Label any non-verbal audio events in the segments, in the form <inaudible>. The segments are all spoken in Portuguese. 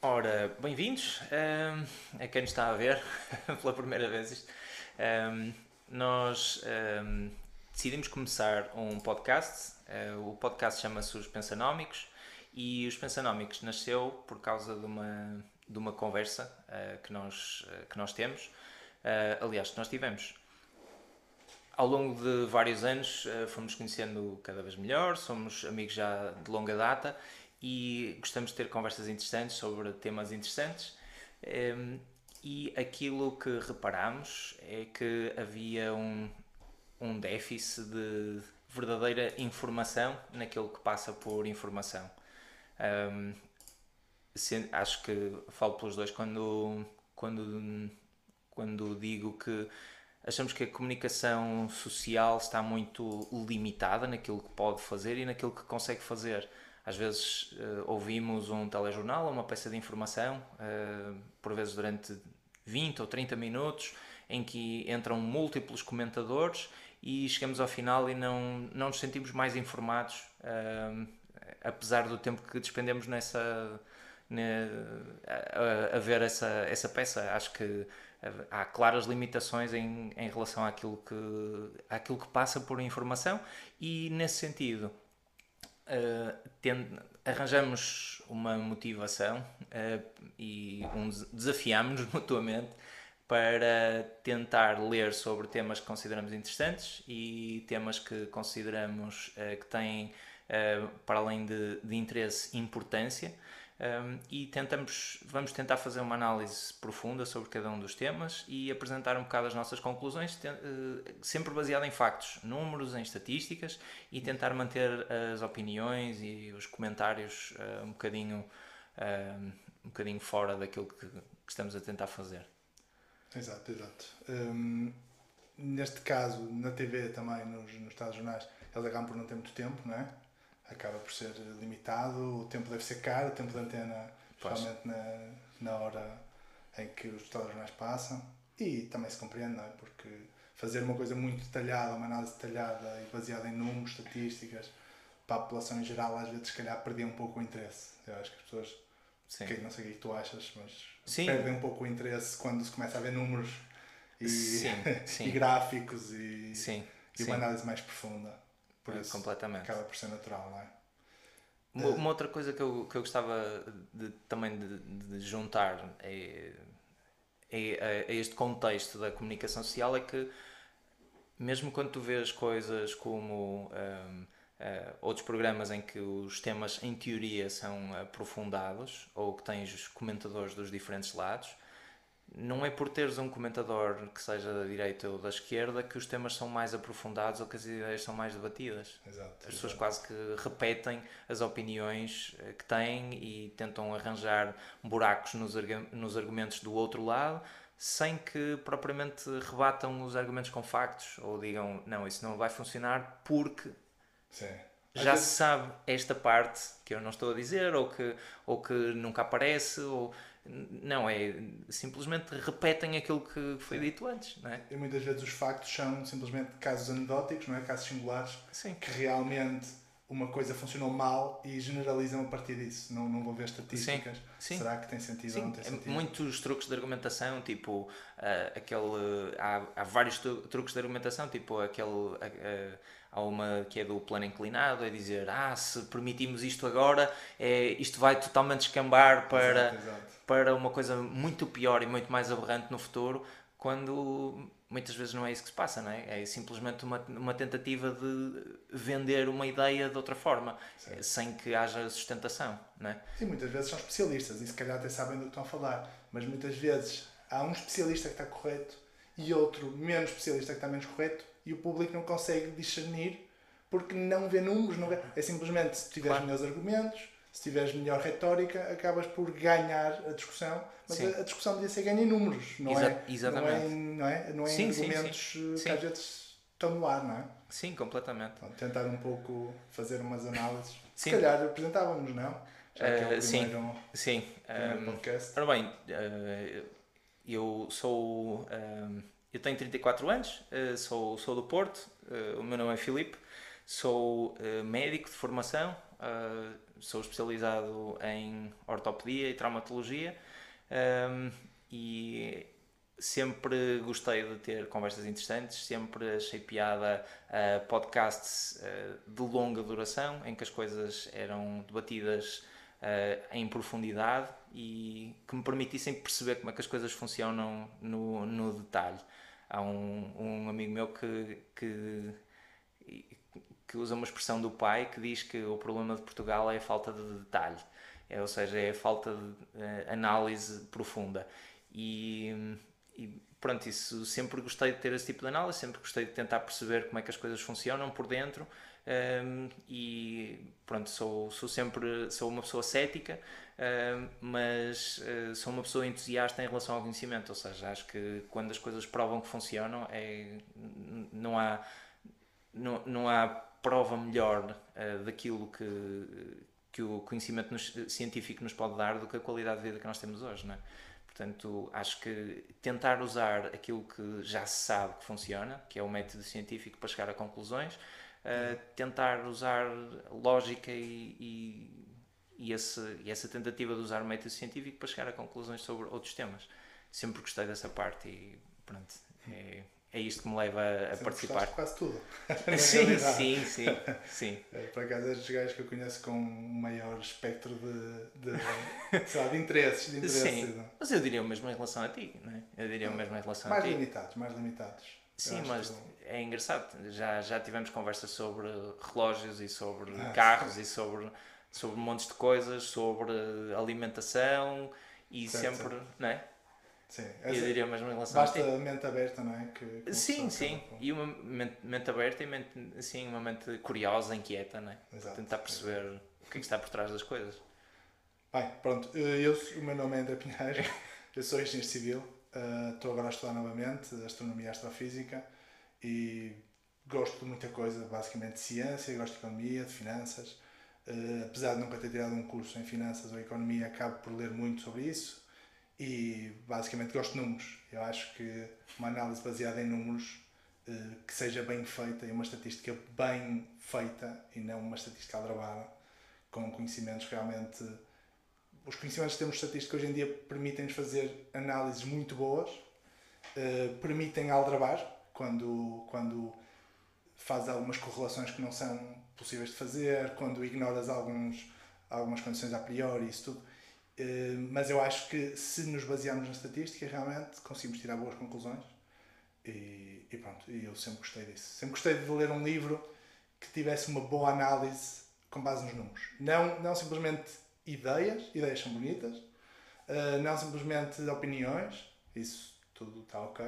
Ora, bem-vindos um, a quem nos está a ver <laughs> pela primeira vez. Um, nós um, decidimos começar um podcast. Uh, o podcast chama-se Os Pensanómicos e os Pensanómicos nasceu por causa de uma, de uma conversa uh, que, nós, uh, que nós temos, aliás, que nós tivemos. Ao longo de vários anos fomos conhecendo cada vez melhor, somos amigos já de longa data e gostamos de ter conversas interessantes sobre temas interessantes. E aquilo que reparamos é que havia um, um déficit de verdadeira informação naquilo que passa por informação. Acho que falo pelos dois quando, quando, quando digo que achamos que a comunicação social está muito limitada naquilo que pode fazer e naquilo que consegue fazer. Às vezes uh, ouvimos um telejornal ou uma peça de informação, uh, por vezes durante 20 ou 30 minutos, em que entram múltiplos comentadores e chegamos ao final e não, não nos sentimos mais informados. Uh, apesar do tempo que despendemos nessa a, a, ver essa, essa peça, acho que há claras limitações em, em relação àquilo que, àquilo que passa por informação e nesse sentido uh, tend, arranjamos uma motivação uh, e um, desafiamos-nos <laughs> mutuamente para tentar ler sobre temas que consideramos interessantes e temas que consideramos uh, que têm para além de, de interesse, importância. Um, e tentamos, vamos tentar fazer uma análise profunda sobre cada um dos temas e apresentar um bocado as nossas conclusões, uh, sempre baseado em factos, números, em estatísticas e tentar manter as opiniões e os comentários uh, um, bocadinho, um bocadinho fora daquilo que, que, estamos a tentar fazer. Exato, exato. Um, neste caso, na TV também, nos, nos telejornais, eles acabam por não ter muito tempo, não é? Acaba por ser limitado, o tempo deve ser caro, o tempo de antena, especialmente na, na hora em que os telejornais passam. E também se compreende, não é? Porque fazer uma coisa muito detalhada, uma análise detalhada e baseada em números, estatísticas, para a população em geral, às vezes, se calhar, perdia um pouco o interesse. Eu acho que as pessoas, Sim. Que, não sei o que é tu achas, mas sim. perdem um pouco o interesse quando se começa a ver números e, sim, <laughs> sim. e gráficos e, e uma análise mais profunda. Por isso, completamente. acaba por ser natural, não é? Uma, uma outra coisa que eu, que eu gostava de, também de, de juntar é, é, é, este contexto da comunicação social é que mesmo quando tu vês coisas como um, uh, eh, outros programas em que os temas em teoria são aprofundados ou que tens os comentadores dos diferentes lados, não é por teres um comentador que seja da direita ou da esquerda que os temas são mais aprofundados ou que as ideias são mais debatidas. Exato, as pessoas quase que repetem as opiniões eh, que têm e tentam arranjar buracos nos, nos argumentos do outro lado sem que propriamente rebatam os argumentos com factos ou digam não, isso não vai funcionar porque Sim. já se sabe esta parte que eu não estou a dizer ou que, ou que nunca aparece ou não, é simplesmente repetem aquilo que foi Sim. dito antes, não é? E muitas vezes os factos são simplesmente casos anedóticos, não é? Casos singulares Sim. que realmente uma coisa funcionou mal e generalizam a partir disso. Não, não vou ver estatísticas. Sim. Sim. Será que tem sentido Sim. ou não tem sentido? Muitos truques de argumentação, tipo uh, aquele. Há, há vários truques de argumentação, tipo aquele. Uh, há uma que é do plano inclinado, é dizer, ah, se permitimos isto agora, é, isto vai totalmente escambar para, exato, exato. para uma coisa muito pior e muito mais aberrante no futuro, quando muitas vezes não é isso que se passa, não é? É simplesmente uma, uma tentativa de vender uma ideia de outra forma, Sim. sem que haja sustentação, não é? Sim, muitas vezes são especialistas e se calhar até sabem do que estão a falar, mas muitas vezes há um especialista que está correto e outro menos especialista que está menos correto e o público não consegue discernir porque não vê números, não vê... é simplesmente se tiveres claro. melhores argumentos, se tiveres melhor retórica, acabas por ganhar a discussão, mas a, a, discussão devia ser ganha em números, não Exa é? Exatamente. Não é, em, não é, não é sim, em argumentos sim, sim. que às vezes estão no ar, não é? Sim, completamente. Então, tentar um pouco fazer umas análises. <laughs> Se calhar apresentávamos, não? Já que é o uh, sim, sim. Um, podcast. Ora bem, uh, eu sou. Um, eu tenho 34 anos, uh, sou, sou do Porto, uh, o meu nome é Filipe, Sou uh, médico de formação, uh, sou especializado em ortopedia e traumatologia um, e sempre gostei de ter conversas interessantes, sempre achei piada uh, podcasts uh, de longa duração em que as coisas eram debatidas uh, em profundidade e que me permitissem perceber como é que as coisas funcionam no, no detalhe. Há um, um amigo meu que, que que usa uma expressão do pai que diz que o problema de Portugal é a falta de detalhe, é, ou seja, é a falta de uh, análise profunda. E, e, pronto, isso sempre gostei de ter esse tipo de análise, sempre gostei de tentar perceber como é que as coisas funcionam por dentro. Um, ehm, e pronto, sou, sou sempre sou uma pessoa cética, uh, mas uh, sou uma pessoa entusiasta em relação ao conhecimento, ou seja, acho que quando as coisas provam que funcionam, é, não há não, não há prova melhor uh, daquilo que, que o conhecimento nos, científico nos pode dar do que a qualidade de vida que nós temos hoje, não é? Portanto, acho que tentar usar aquilo que já se sabe que funciona, que é o método científico para chegar a conclusões, uh, tentar usar lógica e, e, e, esse, e essa tentativa de usar o método científico para chegar a conclusões sobre outros temas. Sempre gostei dessa parte e pronto, é, é isto que me leva a, a participar. quase tudo. <laughs> sim, sim, sim, sim. <laughs> É, por acaso és dos gajos que eu conheço com um maior espectro de, de, sei lá, de interesses. De interesses sim, mas eu diria o mesmo em relação a ti, não é? Eu diria o mesmo em relação mais a ti. Mais limitados, mais limitados. Sim, mas é engraçado. Já, já tivemos conversas sobre relógios e sobre ah, carros sim. e sobre, sobre montes de coisas, sobre alimentação e certo, sempre, certo. não é? Sim, eu diria mesmo em relação Basta a mente aberta, não é? Que, que sim, sim. E uma mente, mente, aberta e mente, assim, uma mente curiosa, inquieta, não é? Exato. Tentar perceber o que, é que está por trás das coisas. Bem, pronto. Eu, o meu nome é André Pinheiro, <laughs> eu sou engenheiro civil, uh, estou agora a estudar novamente Astronomia e Astrofísica e gosto de muita coisa, basicamente de ciência, gosto de economia, de finanças. Uh, apesar de nunca ter tirado um curso em finanças ou economia, acabo por ler muito sobre isso e basicamente gosto de números. Eu acho que uma análise baseada em números eh, que seja bem feita e uma estatística bem feita e não uma estatística aldrabada, com conhecimentos realmente. Os conhecimentos que temos estatística hoje em dia permitem-nos fazer análises muito boas, eh, permitem aldrabar quando, quando faz algumas correlações que não são possíveis de fazer, quando ignoras alguns, algumas condições a priori, isso tudo mas eu acho que se nos basearmos na estatística, realmente conseguimos tirar boas conclusões. E, e pronto, eu sempre gostei disso. Sempre gostei de ler um livro que tivesse uma boa análise com base nos números. Não, não simplesmente ideias, ideias são bonitas, uh, não simplesmente opiniões, isso tudo está ok,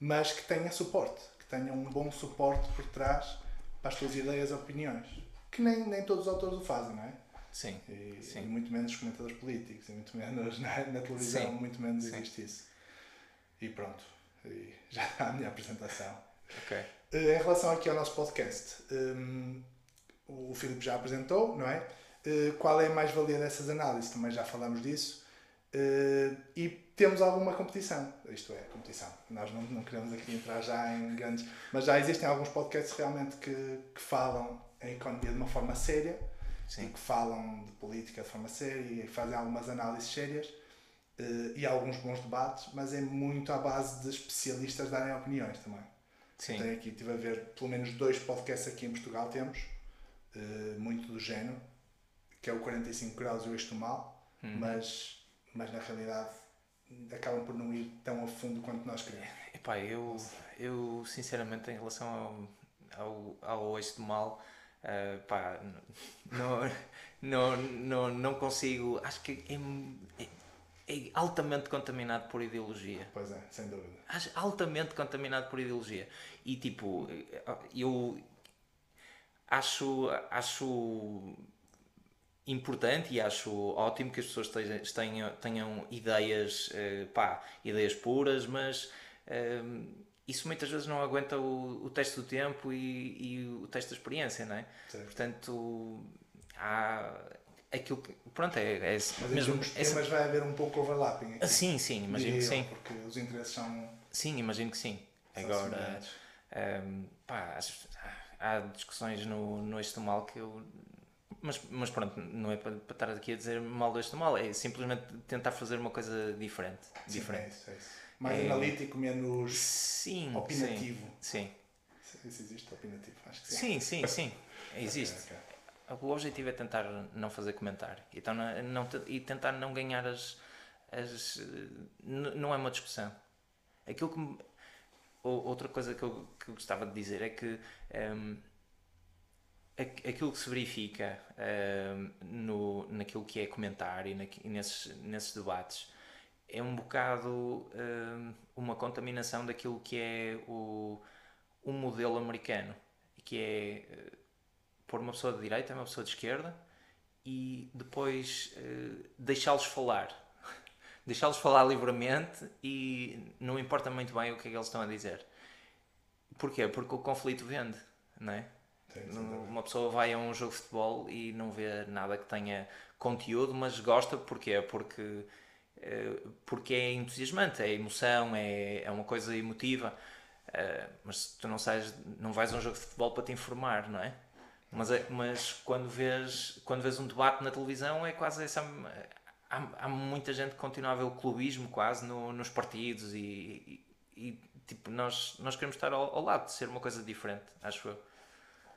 mas que tenha suporte, que tenha um bom suporte por trás para as tuas ideias e opiniões. Que nem, nem todos os autores o fazem, não é? Sim, e, sim. e muito menos os comentadores políticos, e muito menos <laughs> na, na televisão, sim. muito menos sim. existe isso. E pronto, e já a minha apresentação. Ok. Uh, em relação aqui ao nosso podcast, um, o Filipe já apresentou, não é? Uh, qual é a mais-valia dessas análises? Também já falamos disso. Uh, e temos alguma competição, isto é, competição. Nós não, não queremos aqui entrar já em grandes. Mas já existem alguns podcasts realmente que, que falam em economia de uma forma séria Sim. que falam de política de forma séria e fazem algumas análises sérias uh, e alguns bons debates, mas é muito à base de especialistas darem opiniões também. Sim. Aqui, estive a ver pelo menos dois podcasts aqui em Portugal temos, uh, muito do género, que é o 45 graus e o Eixo do Mal, hum. mas, mas na realidade acabam por não ir tão a fundo quanto nós queremos. Epá, eu, eu sinceramente em relação ao, ao, ao do Mal Uh, pá, não, não, não, não consigo. Acho que é, é, é, altamente contaminado por ideologia. Pois é, sem dúvida. Acho altamente contaminado por ideologia. E tipo, eu acho, acho importante e acho ótimo que as pessoas tenham, tenham ideias, uh, pá, ideias puras, mas. Uh, isso muitas vezes não aguenta o, o teste do tempo e, e o teste da experiência, não é? Sim. Portanto, há aquilo que. Pronto, é. é mas mesmo, em temas vai haver um pouco overlapping. Aqui, sim, sim, imagino que sim. Porque os interesses são. Sim, imagino que sim. Agora. Um, pá, há discussões no, no Este Mal que eu. Mas, mas pronto, não é para, para estar aqui a dizer mal do Este do Mal, é simplesmente tentar fazer uma coisa diferente. Sim, diferente. é isso, é isso. Mais É- analítico, menos Sim. opinativo. Sim. Isso existe, opinativo, acho que sim. Sim, sim, <laughs> sim. Existe. Ok, ok. O objetivo é tentar não fazer comentário então, não, e tentar não ganhar as. as não é uma discussão. Aquilo que. me- outra coisa que eu, que eu gostava de dizer é que. ehm, aqu- aquilo que se verifica ehm, no, naquilo que é comentário e, e nesses, nesses debates é um bocado ehm, uma contaminação daquilo que é o, o modelo americano que é eh, pôr uma pessoa de direita, uma pessoa de esquerda e depois eh, deixá-los falar. <laughs> deixá-los falar livremente e não importa muito bem o que é que eles estão a dizer. Porquê? Porque o conflito vende, não é? Sim. Uma pessoa vai a um jogo de futebol e não vê nada que tenha conteúdo, mas gosta porquê? Porque, porque é entusiasmante, é emoção, é, é uma coisa emotiva. Eh, mas tu não, sais, não vais a um jogo de futebol para te informar, não é? Mas, é- mas quando, vês, quando vês um debate na televisão é quase essa. Há, há muita gente que continua a ver o clubismo quase no- nos partidos e, e- e, tipo, nós, nós queremos estar ao, ao lado de ser uma coisa diferente, acho eu.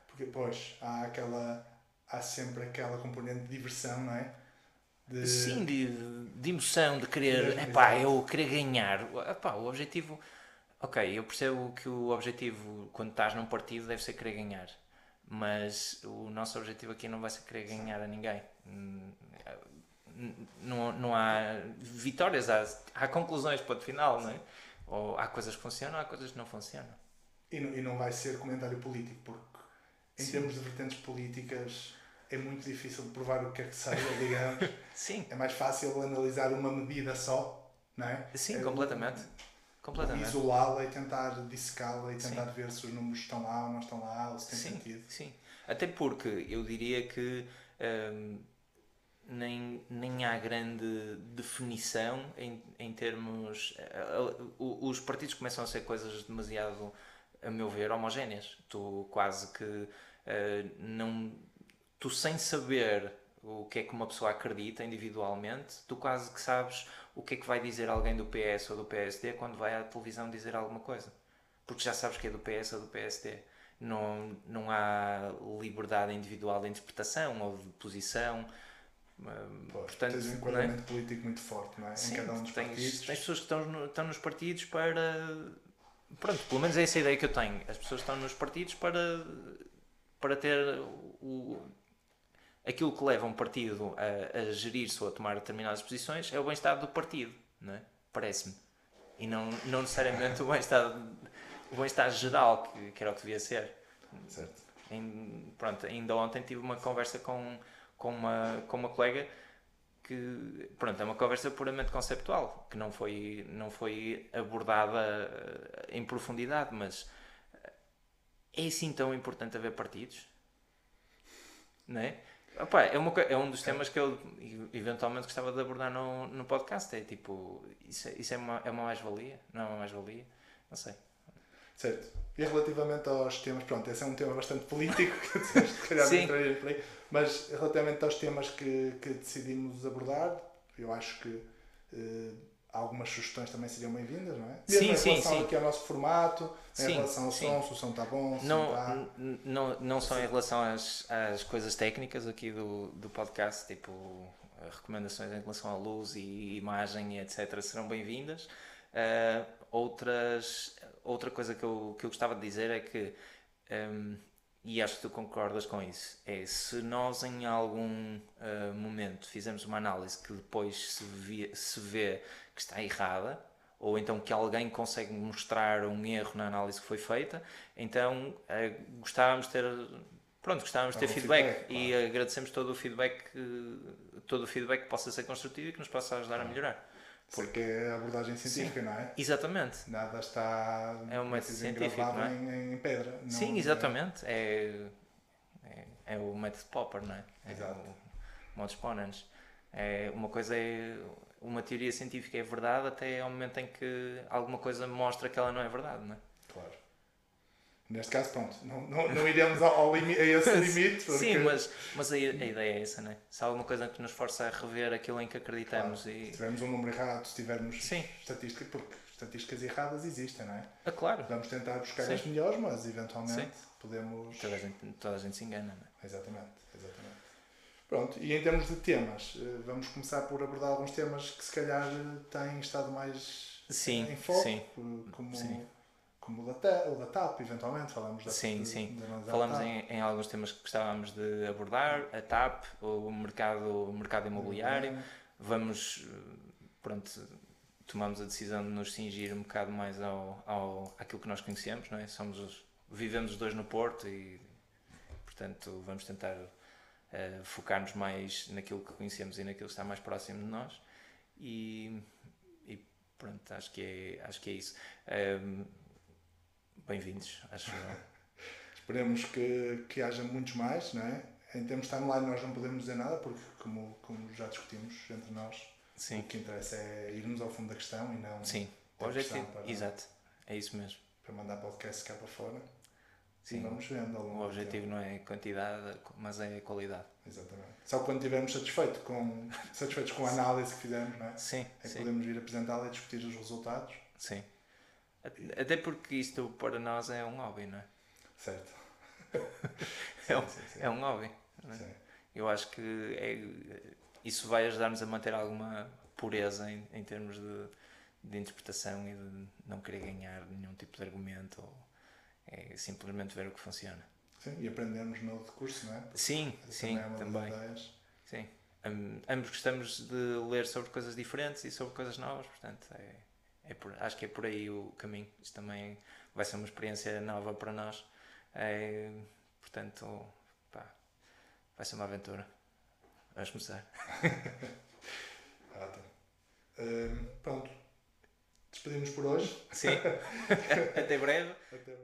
Porque, pois, há aquela. Há sempre aquela componente de diversão, não é? De, Sim, de, de emoção, de querer, epá, exato. eu querer ganhar. Epá, o objetivo, ok, eu percebo que o objetivo quando estás num partido deve ser querer ganhar, mas o nosso objetivo aqui não vai ser querer ganhar a ninguém. Não, não há vitórias, há, há conclusões, ponto final, não é? Ou há coisas que funcionam, há coisas que não funcionam. E, não, e não vai ser comentário político, porque em Sim. termos de vertentes políticas é muito difícil provar o que é que seja, digamos. <laughs> Sim, é mais fácil analisar uma medida só, não é? sim, É, completamente. Completamente. Isolá-la e tentar dissecá-la e Sim. tentar ver se os números estão lá ou não estão lá, ou se tem sim, sentido. Sim, até porque eu diria que hum, nem, nem há grande definição em, em termos. eh, eh, Os partidos começam a ser coisas demasiado, a meu ver, homogéneas. Tu quase que eh, não. Tu sem saber o que é que uma pessoa acredita individualmente, tu quase que sabes o que é que vai dizer alguém do PS ou do PSD quando vai à televisão dizer alguma coisa. Porque já sabes que é do PS ou do PSD. Não, não há liberdade individual de interpretação ou de posição. Hum, Pois, Portanto, tens um é? enquadramento político muito forte, não é? Sim, em cada um dos tens, partidos. tens pessoas que estão, no- estão nos partidos para. Pronto, pelo menos é essa a ideia que eu tenho. As pessoas estão nos partidos para, para ter o, aquilo que leva um partido a, a gerir-se ou a tomar determinadas posições é o bem-estar do partido, não é? Parece-me. E não, não necessariamente o bem-estar, o bem-estar geral, que, que era o que devia ser. Certo. Em- pronto, ainda ontem tive uma conversa com, com, uma, com uma colega que pronto, é uma conversa puramente conceptual, que não foi, não foi abordada eh, em profundidade, mas é assim tão importante haver partidos? Não é? Opa, é, uma, é um dos temas que eu eventualmente gostava de abordar no, no podcast. É tipo, isso, é- isso é uma, é uma mais-valia? Não é uma mais-valia? Não sei. Certo. E relativamente aos temas, pronto, esse é um tema bastante político, <laughs> que disseste, se calhar não Sim. entraria por aí, mas relativamente aos temas que, que decidimos abordar, eu acho que eh, algumas sugestões também seriam bem-vindas, não é? Sim, Mesmo em sim, relação sim. aqui ao nosso formato, em Sim, relação ao som, se o som está bom, se não, não está. n- não, não só em relação às, às coisas técnicas aqui do, do podcast, tipo eh, recomendações em relação à luz e imagem etc. serão bem-vindas. Eh, outras, outra coisa que eu, que eu gostava de dizer é que, ehm, e acho que tu concordas com isso, é se nós em algum eh, momento fizermos uma análise que depois se, vê- se vê que está errada, ou então que alguém consegue mostrar um erro na análise que foi feita, então eh, gostávamos de ter pronto, gostávamos de ter feedback, feedback, e agradecemos todo o feedback que- todo o feedback que possa ser construtivo e que nos possa ajudar a melhorar. Porque é a abordagem científica, não é? Exatamente. Nada está É um método científico, não é? em, em pedra. não- Sim, exatamente. É, é, é o método Popper, não é? É Exato. o modus ponens. É, uma coisa é. Uma teoria científica é verdade até ao momento em que alguma coisa mostra que ela não é verdade, não é? Claro. Neste caso, pronto, não, não, não iremos ao, ao limi, a esse <laughs> limite. Porque... Sim, mas, mas a, a, ideia é essa, não é? Se há alguma coisa que nos força a rever aquilo em que acreditamos claro, e... Se tivermos um número errado, se tivermos Sim. estatística, porque estatísticas erradas existem, não é? Ah, claro. Vamos tentar buscar Sim. as melhores, mas eventualmente Sim. podemos. Toda a, gente, toda a gente se engana, não é? Exatamente. Pronto, e em termos de temas, eh, vamos começar por abordar alguns temas que se calhar eh, têm estado mais Sim, em foco, sim. eh, como, Sim. como o, da, Ta- o da TAP, eventualmente, falamos da Sim, de- sim. de Falamos TAP. em, em alguns temas que gostávamos de abordar, a TAP, o mercado, o mercado imobiliário. Vamos, eh, pronto, tomamos a decisão de nos cingir um bocado mais ao, ao, àquilo que nós conhecemos, não é? Somos os, vivemos os dois no Porto e, portanto, vamos tentar eh, focar-nos mais naquilo que conhecemos e naquilo que está mais próximo de nós. E, e pronto, acho que é, acho que é isso. Ehm, Bem-vindos, acho. <laughs> Esperemos que, que haja muitos mais, não é? Em termos de timeline nós não podemos dizer nada, porque como, como já discutimos entre nós, o Sim, que interessa é irmos ao fundo da questão e não sim. O ter objetivo, para, exato, é isso mesmo. para mandar podcast cá para fora. Sim. E vamos vendo ao longo O objetivo não é quantidade, mas é qualidade. Exatamente. Só quando estivermos satisfeito com, <laughs> satisfeitos com a análise que fizemos, não é? Sim, É que sim, podemos vir apresentá-la e discutir os resultados. sim. Até porque isto para nós é um hobby, não é? Certo. <laughs> É um, Sim, sim, é um hobby. é? Sim. Eu acho que é, isso vai ajudar-nos a manter alguma pureza em, em termos de, de interpretação e de não querer ganhar nenhum tipo de argumento. Ou, é simplesmente ver o que funciona. Sim, E aprendemos no decurso, não é? Sim, Essa sim, é uma das também. ideias. Sim. Am- ambos gostamos de ler sobre coisas diferentes e sobre coisas novas, portanto, é, é por- acho que é por aí o caminho. Isto também vai ser uma experiência nova para nós. É, portanto, pá, vai ser uma aventura. Vamos começar. <laughs> Ótimo. Hum, pronto. Despedimos por hoje. Sim. <laughs> Até breve. Até breve.